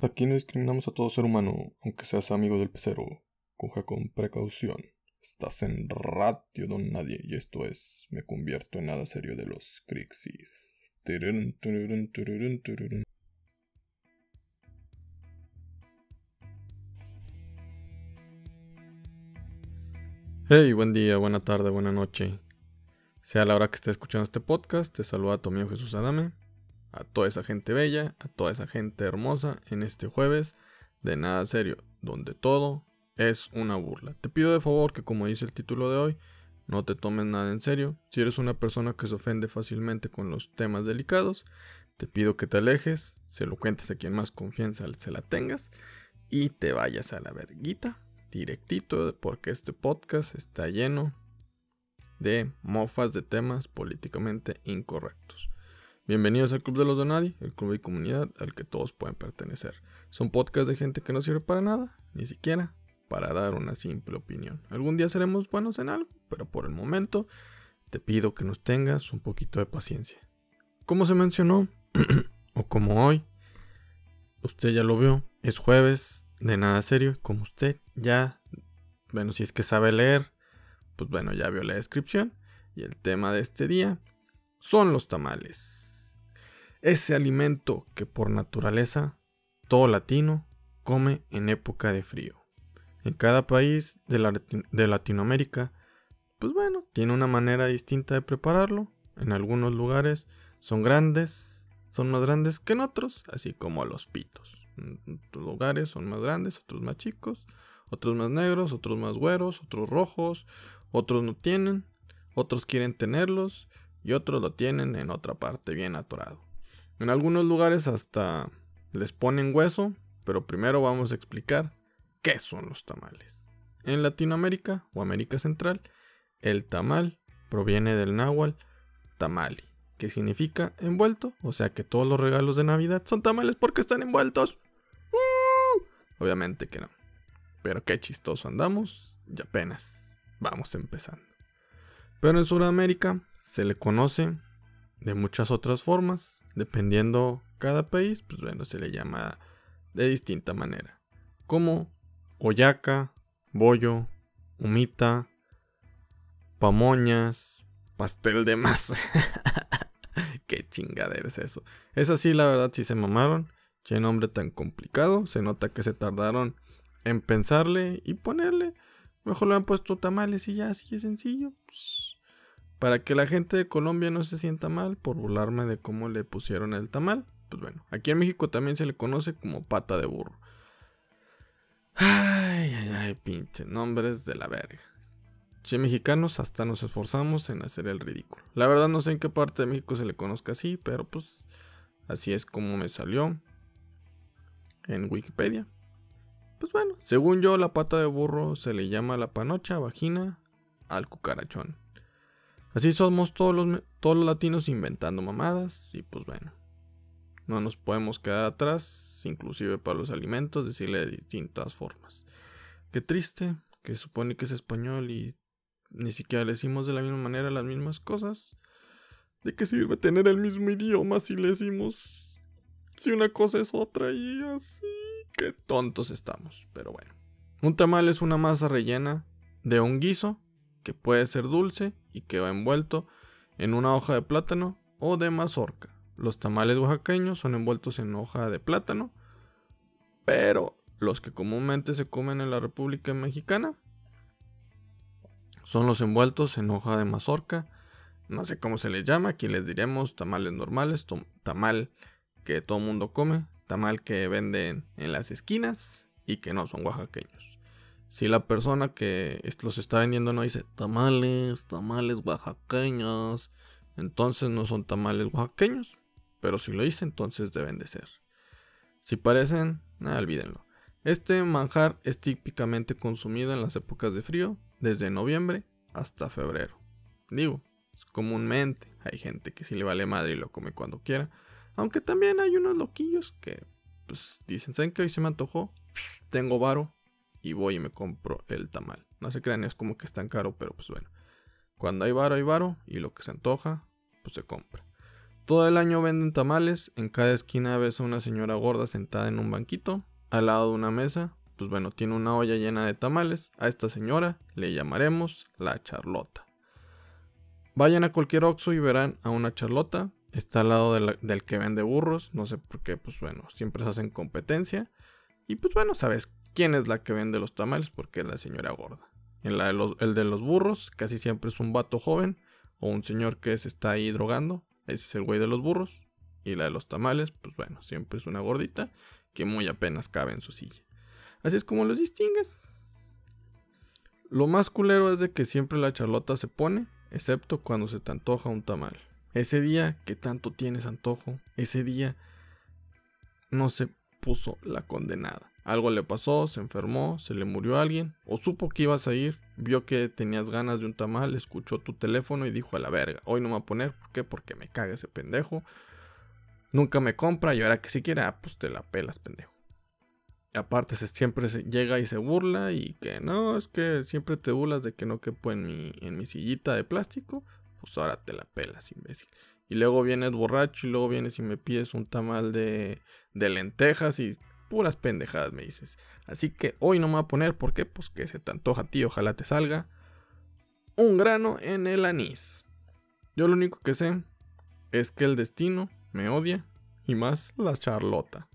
Aquí no discriminamos a todo ser humano, aunque seas amigo del pecero. Coge con precaución. Estás en Radio Don Nadie y esto es Me convierto en nada serio de los Crixis. Hey, buen día, buena tarde, buena noche. Sea la hora que estés escuchando este podcast, te saluda tu amigo Jesús Adame a toda esa gente bella, a toda esa gente hermosa en este jueves de nada serio, donde todo es una burla. Te pido de favor que como dice el título de hoy, no te tomes nada en serio. Si eres una persona que se ofende fácilmente con los temas delicados, te pido que te alejes, se lo cuentes a quien más confianza se la tengas y te vayas a la verguita directito porque este podcast está lleno de mofas de temas políticamente incorrectos. Bienvenidos al Club de los Donadi, el club y comunidad al que todos pueden pertenecer. Son podcasts de gente que no sirve para nada, ni siquiera para dar una simple opinión. Algún día seremos buenos en algo, pero por el momento te pido que nos tengas un poquito de paciencia. Como se mencionó, o como hoy, usted ya lo vio, es jueves de nada serio, como usted ya, bueno, si es que sabe leer, pues bueno, ya vio la descripción. Y el tema de este día son los tamales ese alimento que por naturaleza todo latino come en época de frío. En cada país de, Latinoamérica, pues bueno, tiene una manera distinta de prepararlo. En algunos lugares son grandes, son más grandes que en otros, así como los pitos. En otros lugares son más grandes, otros más chicos, otros más negros, otros más güeros, otros rojos, otros no tienen, otros quieren tenerlos y otros lo tienen en otra parte bien atorado. En algunos lugares hasta les ponen hueso, pero primero vamos a explicar qué son los tamales. En Latinoamérica o América Central, el tamal proviene del náhuatl tamali, que significa envuelto, o sea que todos los regalos de Navidad son tamales porque están envueltos. ¡Uh! Obviamente que no. Pero qué chistoso andamos y apenas vamos empezando. Pero en Sudamérica se le conoce de muchas otras formas, dependiendo cada país, pues bueno, se le llama de distinta manera. Como oyaca, bollo, humita, pamoñas, pastel de masa. Qué chingadera es eso. Es así, la verdad, si se mamaron. Qué nombre tan complicado. Se nota que se tardaron en pensarle y ponerle. Mejor lo han puesto tamales y ya, así es sencillo. Para que la gente de Colombia no se sienta mal por burlarme de cómo le pusieron el tamal. Pues bueno, aquí en México también se le conoce como pata de burro. Ay, ay, ay, pinche nombres de la verga. Che, mexicanos, hasta nos esforzamos en hacer el ridículo. La verdad no sé en qué parte de México se le conozca así, pero pues así es como me salió en Wikipedia. Pues bueno, según yo, la pata de burro se le llama la panocha, vagina, al cucarachón. Así somos todos los, todos los latinos inventando mamadas y pues bueno. No nos podemos quedar atrás, inclusive para los alimentos, decirle de distintas formas. Qué triste, que supone que es español y ni siquiera le decimos de la misma manera las mismas cosas. ¿De qué sirve tener el mismo idioma si le decimos si una cosa es otra y así? Qué tontos estamos, pero bueno. Un tamal es una masa rellena de un guiso que puede ser dulce y que va envuelto en una hoja de plátano o de mazorca. Los tamales oaxaqueños son envueltos en hoja de plátano, pero los que comúnmente se comen en la República Mexicana son los envueltos en hoja de mazorca. No sé cómo se les llama, aquí les diremos tamales normales, tamal que todo mundo come, tamal que venden en las esquinas y que no son oaxaqueños. Si la persona que los está vendiendo no dice tamales, tamales oaxaqueños, entonces no son tamales oaxaqueños. Pero si lo dice, entonces deben de ser. Si parecen, nada, olvídenlo. Este manjar es típicamente consumido en las épocas de frío, desde noviembre hasta febrero. Digo, comúnmente hay gente que si le vale madre y lo come cuando quiera. Aunque también hay unos loquillos que pues dicen, ¿saben que hoy se me antojó? Tengo varo, y voy y me compro el tamal. No se crean, es como que es tan caro, pero pues bueno. Cuando hay varo, hay varo y lo que se antoja, pues se compra. Todo el año venden tamales, en cada esquina ves a una señora gorda sentada en un banquito, al lado de una mesa, pues bueno, tiene una olla llena de tamales, a esta señora le llamaremos la Charlota. Vayan a cualquier Oxxo y verán a una Charlota, está al lado del que vende burros, no sé por qué, pues bueno, siempre se hacen competencia, y pues bueno, sabes quién es la que vende los tamales porque es la señora gorda. En la el de los burros casi siempre es un vato joven o un señor que se está ahí drogando ese es el güey de los burros. Y la de los tamales, pues bueno, siempre es una gordita que muy apenas cabe en su silla. Así es como los distingues. Lo más culero es de que siempre la charlota se pone, excepto cuando se te antoja un tamal. Ese día que tanto tienes antojo, ese día no se puso la condenada. Algo le pasó, se enfermó, se le murió alguien, o supo que ibas a ir, vio que tenías ganas de un tamal, escuchó tu teléfono y dijo a la verga, hoy no me voy a poner, ¿por qué? Porque me caga ese pendejo. Nunca me compra y ahora que si quiere, ah, pues te la pelas, pendejo. Aparte se, siempre se llega y se burla y que no, es que siempre te burlas de que no quepo en mi, en mi sillita de plástico, pues ahora te la pelas, imbécil. Y luego vienes borracho y luego vienes y me pides un tamal de, de lentejas y puras pendejadas me dices. Así que hoy no me voy a poner, ¿por qué? Pues que se te antoja a ti, ojalá te salga un grano en el anís. Yo lo único que sé es que el destino me odia y más la charlota.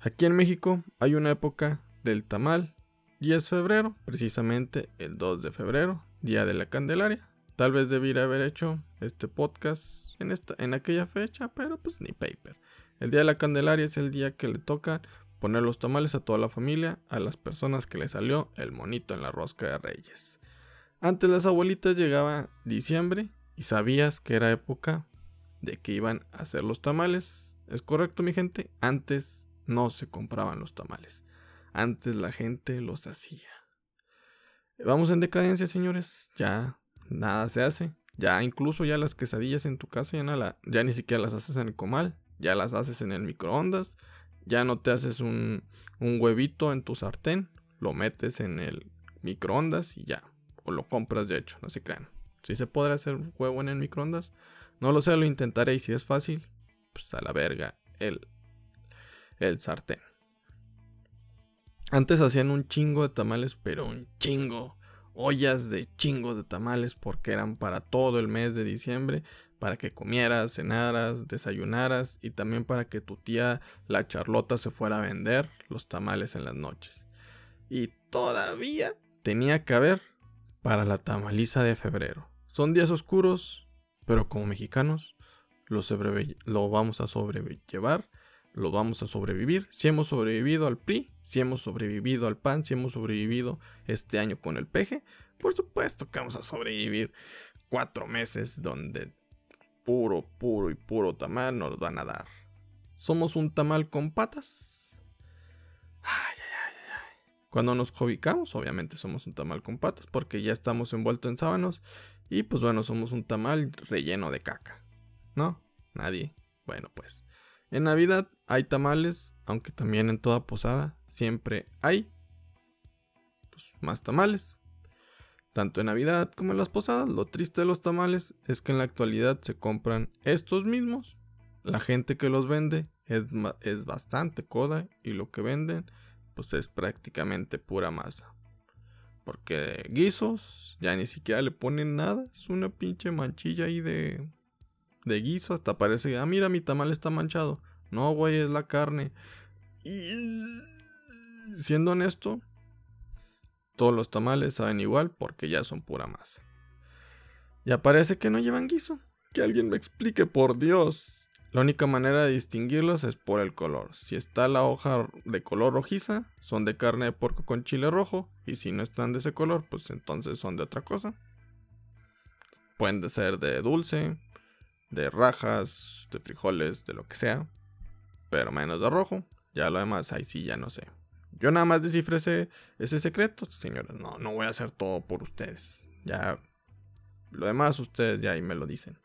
Aquí en México hay una época del tamal y es febrero, precisamente el 2 de febrero, día de la Candelaria. Tal vez debiera haber hecho este podcast en, esta, en aquella fecha, pero pues ni paper. El día de la Candelaria es el día que le toca poner los tamales a toda la familia, a las personas que le salió el monito en la rosca de reyes. Antes las abuelitas llegaba diciembre y sabías que era época de que iban a hacer los tamales. ¿Es correcto mi gente? Antes no se compraban los tamales. Antes la gente los hacía. Vamos en decadencia, señores. Ya nada se hace. Ya incluso ya las quesadillas en tu casa ya, ya ni siquiera las haces en el comal ya las haces en el microondas, ya no te haces un, huevito en tu sartén, lo metes en el microondas y ya, o lo compras de hecho, no se crean. Si se podrá hacer un huevo en el microondas, no lo sé, lo intentaré y si es fácil, pues a la verga el, el sartén. Antes hacían un chingo de tamales, pero un chingo. Ollas de chingo de tamales porque eran para todo el mes de diciembre para que comieras, cenaras, desayunaras y también para que tu tía la Charlota se fuera a vender los tamales en las noches. Y todavía tenía que haber para la tamaliza de febrero. Son días oscuros, pero como mexicanos lo, lo vamos a sobrellevar, lo vamos a sobrevivir. Si hemos sobrevivido al PRI, si hemos sobrevivido al PAN, si hemos sobrevivido este año con el peje, por supuesto que vamos a sobrevivir cuatro meses donde puro, puro y puro tamal nos van a dar. ¿Somos un tamal con patas? Ay, ay, ay, Cuando nos cobicamos, obviamente somos un tamal con patas porque ya estamos envueltos en sábanos y pues bueno, somos un tamal relleno de caca. ¿No? Nadie. Bueno, pues. En Navidad hay tamales, aunque también en toda posada siempre hay pues, más tamales. Tanto en Navidad como en las posadas, lo triste de los tamales es que en la actualidad se compran estos mismos. La gente que los vende es, bastante coda y lo que venden pues es prácticamente pura masa. Porque guisos ya ni siquiera le ponen nada, es una pinche manchilla ahí de, de guiso, hasta parece, ah mira mi tamal está manchado. No, güey, es la carne. Y siendo honesto, todos los tamales saben igual porque ya son pura masa. Ya parece que no llevan guiso. Que alguien me explique, por Dios. La única manera de distinguirlos es por el color. Si está la hoja de color rojiza, son de carne de porco con chile rojo. Y si no están de ese color, pues entonces son de otra cosa. Pueden ser de dulce, de rajas, de frijoles, de lo que sea. Pero menos de rojo. Ya lo demás, ahí sí ya no sé. Yo nada más descifré ese, secreto, señores. No, no voy a hacer todo por ustedes. Ya. Lo demás ustedes ya ahí me lo dicen.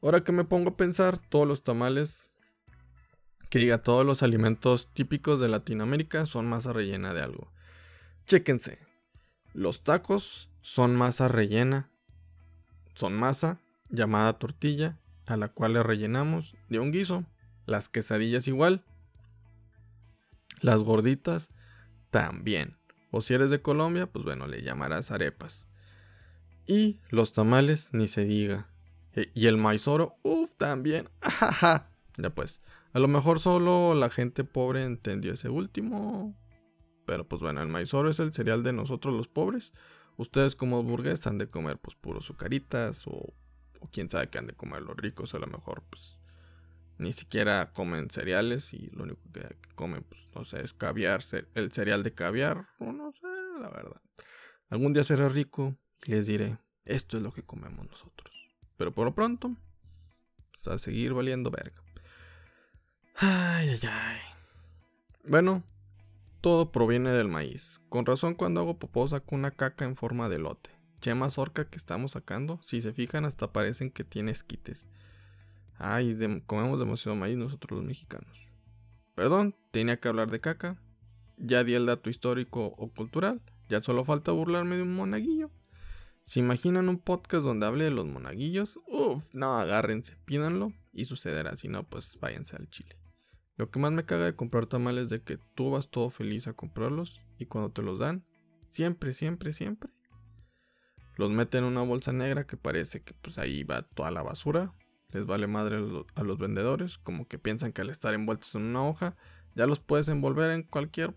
Ahora que me pongo a pensar, todos los tamales. Que diga, todos los alimentos típicos de Latinoamérica son masa rellena de algo. Chéquense. Los tacos son masa rellena. Son masa llamada tortilla a la cual le rellenamos de un guiso. Las quesadillas igual. Las gorditas también. O si eres de Colombia, pues bueno, le llamarás arepas. Y los tamales, ni se diga. E, y el maizoro, uff, también. ya pues, a lo mejor solo la gente pobre entendió ese último. Pero pues bueno, el maizoro es el cereal de nosotros los pobres. Ustedes como burgueses han de comer pues puros sucaritas o, o quién sabe qué han de comer los ricos. A lo mejor pues ni siquiera comen cereales y lo único que, comen pues no sé es caviar, el cereal de caviar. No sé, la verdad. Algún día seré rico y les diré, esto es lo que comemos nosotros. Pero por lo pronto, pues a seguir valiendo verga. Ay, ay, ay. Bueno, todo proviene del maíz. Con razón cuando hago popó saco una caca en forma de lote. Chema zorca que estamos sacando, si se fijan hasta parecen que tiene esquites. Ay, comemos demasiado maíz nosotros los mexicanos. Perdón, tenía que hablar de caca. Ya di el dato histórico o cultural. Ya solo falta burlarme de un monaguillo. ¿Se imaginan un podcast donde hable de los monaguillos? Uf, no, agárrense, pídanlo y sucederá. Si no, pues váyanse al chile. Lo que más me caga de comprar tamales es de que tú vas todo feliz a comprarlos y cuando te los dan, siempre, siempre, siempre, los meten en una bolsa negra que parece que pues ahí va toda la basura. Les vale madre a los vendedores, como que piensan que al estar envueltos en una hoja, ya los puedes envolver en cualquier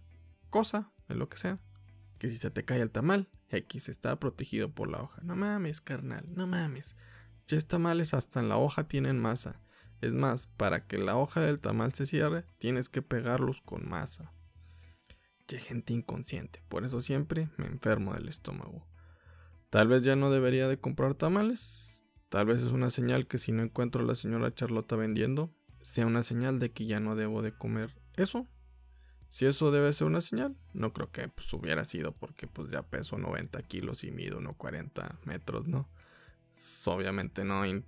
cosa, en lo que sea. Que si se te cae el tamal, X está protegido por la hoja. No mames, carnal, no mames. Ya tamales hasta en la hoja tienen masa. Es más, para que la hoja del tamal se cierre, tienes que pegarlos con masa. Che gente inconsciente, por eso siempre me enfermo del estómago. Tal vez ya no debería de comprar tamales. Tal vez es una señal que si no encuentro a la señora Charlota vendiendo, sea una señal de que ya no debo de comer eso. Si eso debe ser una señal, no creo que pues, hubiera sido porque pues ya peso 90 kilos y mido 1,40 metros, ¿no? obviamente no. Y,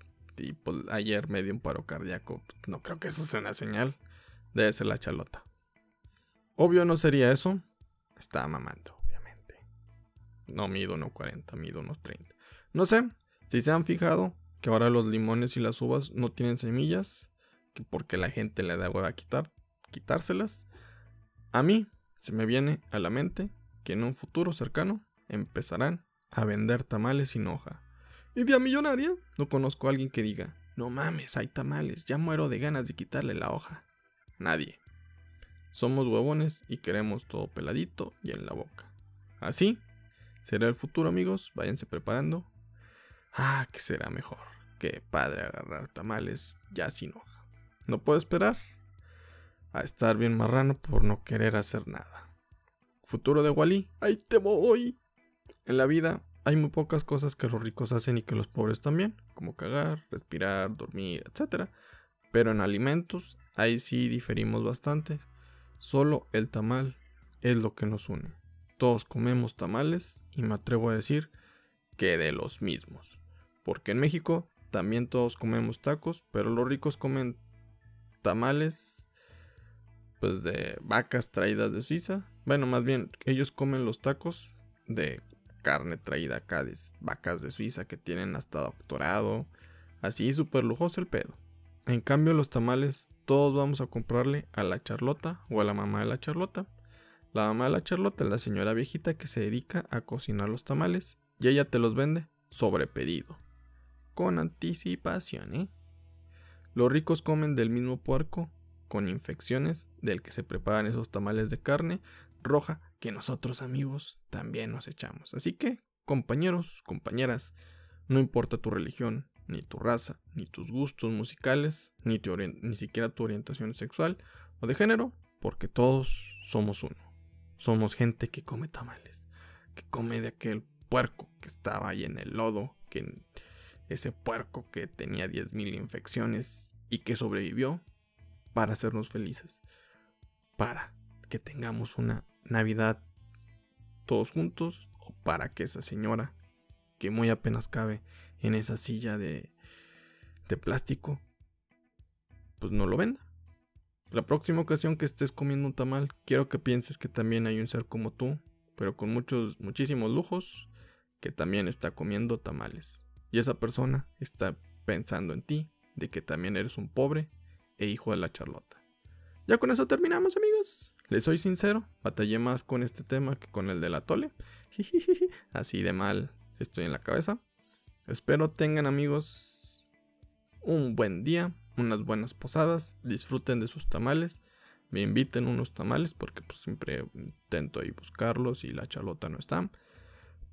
pues, ayer me dio un paro cardíaco. No creo que eso sea una señal. Debe ser la chalota. Obvio no sería eso. Estaba mamando, obviamente. No mido 1,40, mido unos 30. No sé si se han fijado que ahora los limones y las uvas no tienen semillas. Que porque la gente le da hueva a quitar, quitárselas. A mí se me viene a la mente que en un futuro cercano empezarán a vender tamales sin hoja. Idea millonaria. No conozco a alguien que diga, no mames, hay tamales, ya muero de ganas de quitarle la hoja. Nadie. Somos huevones y queremos todo peladito y en la boca. Así será el futuro, amigos. Váyanse preparando. Ah, que será mejor. Qué padre agarrar tamales ya sin hoja. No puedo esperar a estar bien marrano por no querer hacer nada. Futuro de Wally, ahí te voy. En la vida hay muy pocas cosas que los ricos hacen y que los pobres también, como cagar, respirar, dormir, etc. Pero en alimentos, ahí sí diferimos bastante. Solo el tamal es lo que nos une. Todos comemos tamales y me atrevo a decir que de los mismos. Porque en México también todos comemos tacos, pero los ricos comen tamales pues de vacas traídas de Suiza. Bueno, más bien, ellos comen los tacos de carne traída acá de vacas de Suiza que tienen hasta doctorado. Así súper lujoso el pedo. En cambio, los tamales, todos vamos a comprarle a la Charlota o a la mamá de la Charlota. La mamá de la Charlota es la señora viejita que se dedica a cocinar los tamales y ella te los vende sobre pedido. Con anticipación, ¿eh? Los ricos comen del mismo puerco con infecciones del que se preparan esos tamales de carne roja que nosotros amigos también nos echamos. Así que, compañeros, compañeras, no importa tu religión, ni tu raza, ni tus gustos musicales, ni, ni siquiera tu orientación sexual o de género, porque todos somos uno. Somos gente que come tamales, que come de aquel puerco que estaba ahí en el lodo, que ese puerco que tenía 10.000 infecciones y que sobrevivió para hacernos felices, para que tengamos una Navidad todos juntos o para que esa señora, que muy apenas cabe en esa silla de, de plástico, pues no lo venda. La próxima ocasión que estés comiendo un tamal, quiero que pienses que también hay un ser como tú, pero con muchos, muchísimos lujos, que también está comiendo tamales. Y esa persona está pensando en ti de que también eres un pobre e hijo de la charlota. Ya con eso terminamos, amigos. Les soy sincero, batallé más con este tema que con el de la tole. Así de mal estoy en la cabeza. Espero tengan, amigos, un buen día, unas buenas posadas, disfruten de sus tamales. Me inviten unos tamales porque pues, siempre intento ahí buscarlos y la charlota no está.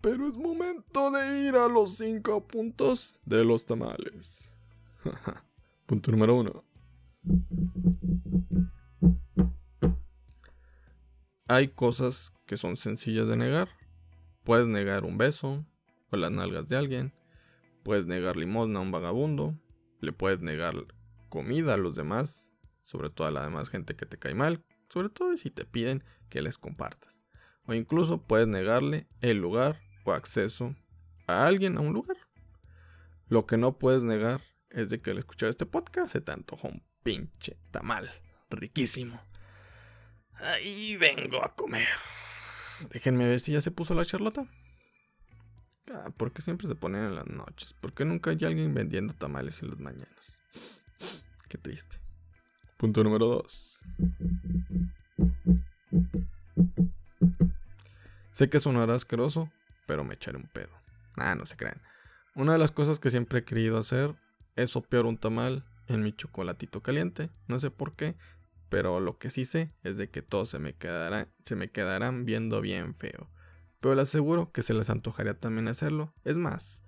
Pero es momento de ir a los cinco puntos de los tamales. Punto número uno. Hay cosas que son sencillas de negar. Puedes negar un beso o las nalgas de alguien. Puedes negar limosna a un vagabundo. Le puedes negar comida a los demás, sobre todo a la demás gente que te cae mal, sobre todo si te piden que les compartas. O incluso puedes negarle el lugar o acceso a alguien a un lugar. Lo que no puedes negar es de que al escuchar este podcast se te antojó un pinche tamal riquísimo. Ahí vengo a comer. Déjenme ver si ya se puso la charlota. Ah, porque siempre se ponen en las noches? porque nunca hay alguien vendiendo tamales en las mañanas? Qué triste. Punto número 2. Sé que sonará asqueroso, pero me echaré un pedo. Ah, no se crean. Una de las cosas que siempre he querido hacer es sopear un tamal en mi chocolatito caliente. No sé por qué, pero lo que sí sé es de que todos se me, quedarán, se me quedarán viendo bien feo. Pero les aseguro que se les antojaría también hacerlo. Es más,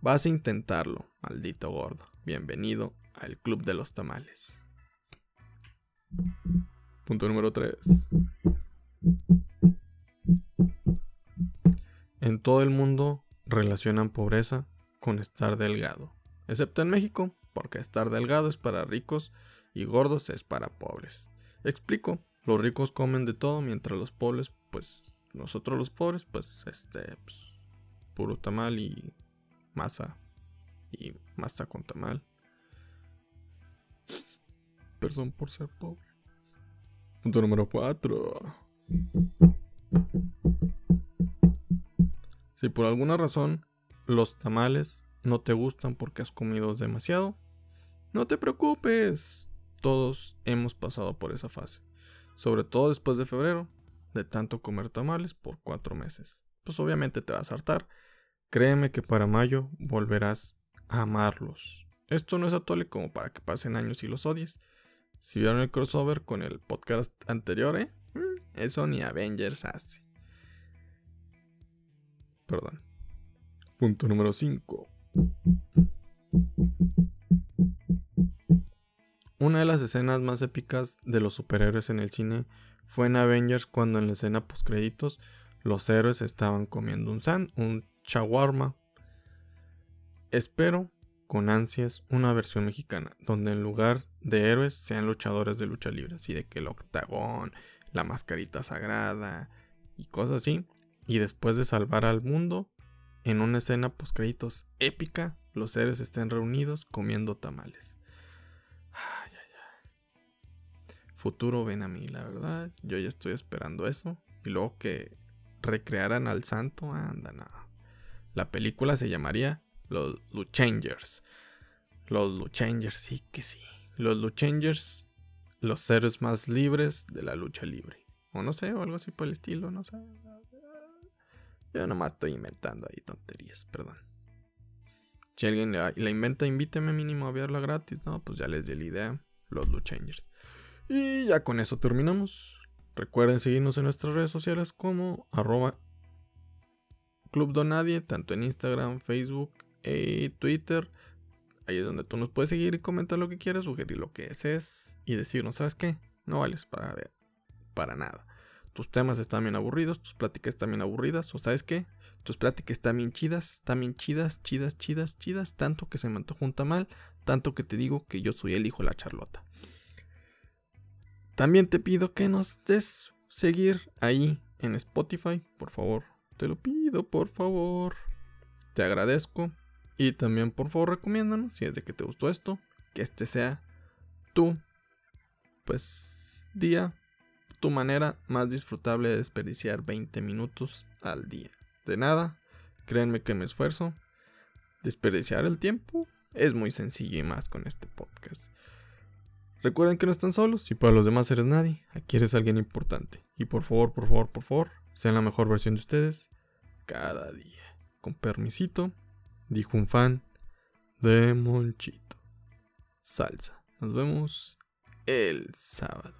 vas a intentarlo, maldito gordo. Bienvenido al Club de los Tamales. Punto número 3. En todo el mundo relacionan pobreza con estar delgado, excepto en México, porque estar delgado es para ricos y gordos es para pobres. Explico, los ricos comen de todo mientras los pobres, pues nosotros los pobres, pues este, pues, puro tamal y masa y masa con tamal. Perdón por ser pobre. Punto número 4. Si por alguna razón los tamales no te gustan porque has comido demasiado, no te preocupes todos hemos pasado por esa fase. Sobre todo después de febrero, de tanto comer tamales por cuatro meses. Pues obviamente te vas a hartar. Créeme que para mayo volverás a amarlos. Esto no es atole como para que pasen años y los odies. Si vieron el crossover con el podcast anterior, ¿eh? Mm, eso ni Avengers hace. Perdón. Punto número 5. Una de las escenas más épicas de los superhéroes en el cine fue en Avengers cuando en la escena postcréditos los héroes estaban comiendo un san, un chawarma. Espero con ansias una versión mexicana donde en lugar de héroes sean luchadores de lucha libre, así de que el octagón, la mascarita sagrada y cosas así, y después de salvar al mundo en una escena postcréditos épica, los héroes estén reunidos comiendo tamales. futuro ven a mí, la verdad. Yo ya estoy esperando eso. Y luego que recrearan al santo, anda, nada. La película se llamaría Los Luchangers. Los Luchangers, sí que sí. Los Luchangers, los seres más libres de la lucha libre. O no sé, o algo así por el estilo, no sé. Yo nomás estoy inventando ahí tonterías, perdón. Si alguien la, inventa, invíteme mínimo a verla gratis. No, pues ya les di la idea. Los Luchangers. Y ya con eso terminamos. Recuerden seguirnos en nuestras redes sociales como arroba Club tanto en Instagram, Facebook y Twitter. Ahí es donde tú nos puedes seguir y comentar lo que quieras, sugerir lo que desees y decirnos, ¿sabes qué? No vales para ver, para nada. Tus temas están bien aburridos, tus pláticas están bien aburridas, o ¿sabes qué? Tus pláticas están bien chidas, están bien chidas, chidas, chidas, chidas, tanto que se me antojó mal, tanto que te digo que yo soy el hijo de la charlota. También te pido que nos des seguir ahí en Spotify, por favor. Te lo pido, por favor. Te agradezco. Y también, por favor, recomiéndanos si es de que te gustó esto. Que este sea tu, pues, día, tu manera más disfrutable de desperdiciar 20 minutos al día. De nada, créanme que me esfuerzo. Desperdiciar el tiempo Es muy sencillo y más con este podcast. Recuerden que no están solos y para los demás eres nadie. Aquí eres alguien importante. Y por favor, por favor, por favor, sean la mejor versión de ustedes cada día. Con permisito, dijo un fan de Monchito. Salsa. Nos vemos el sábado.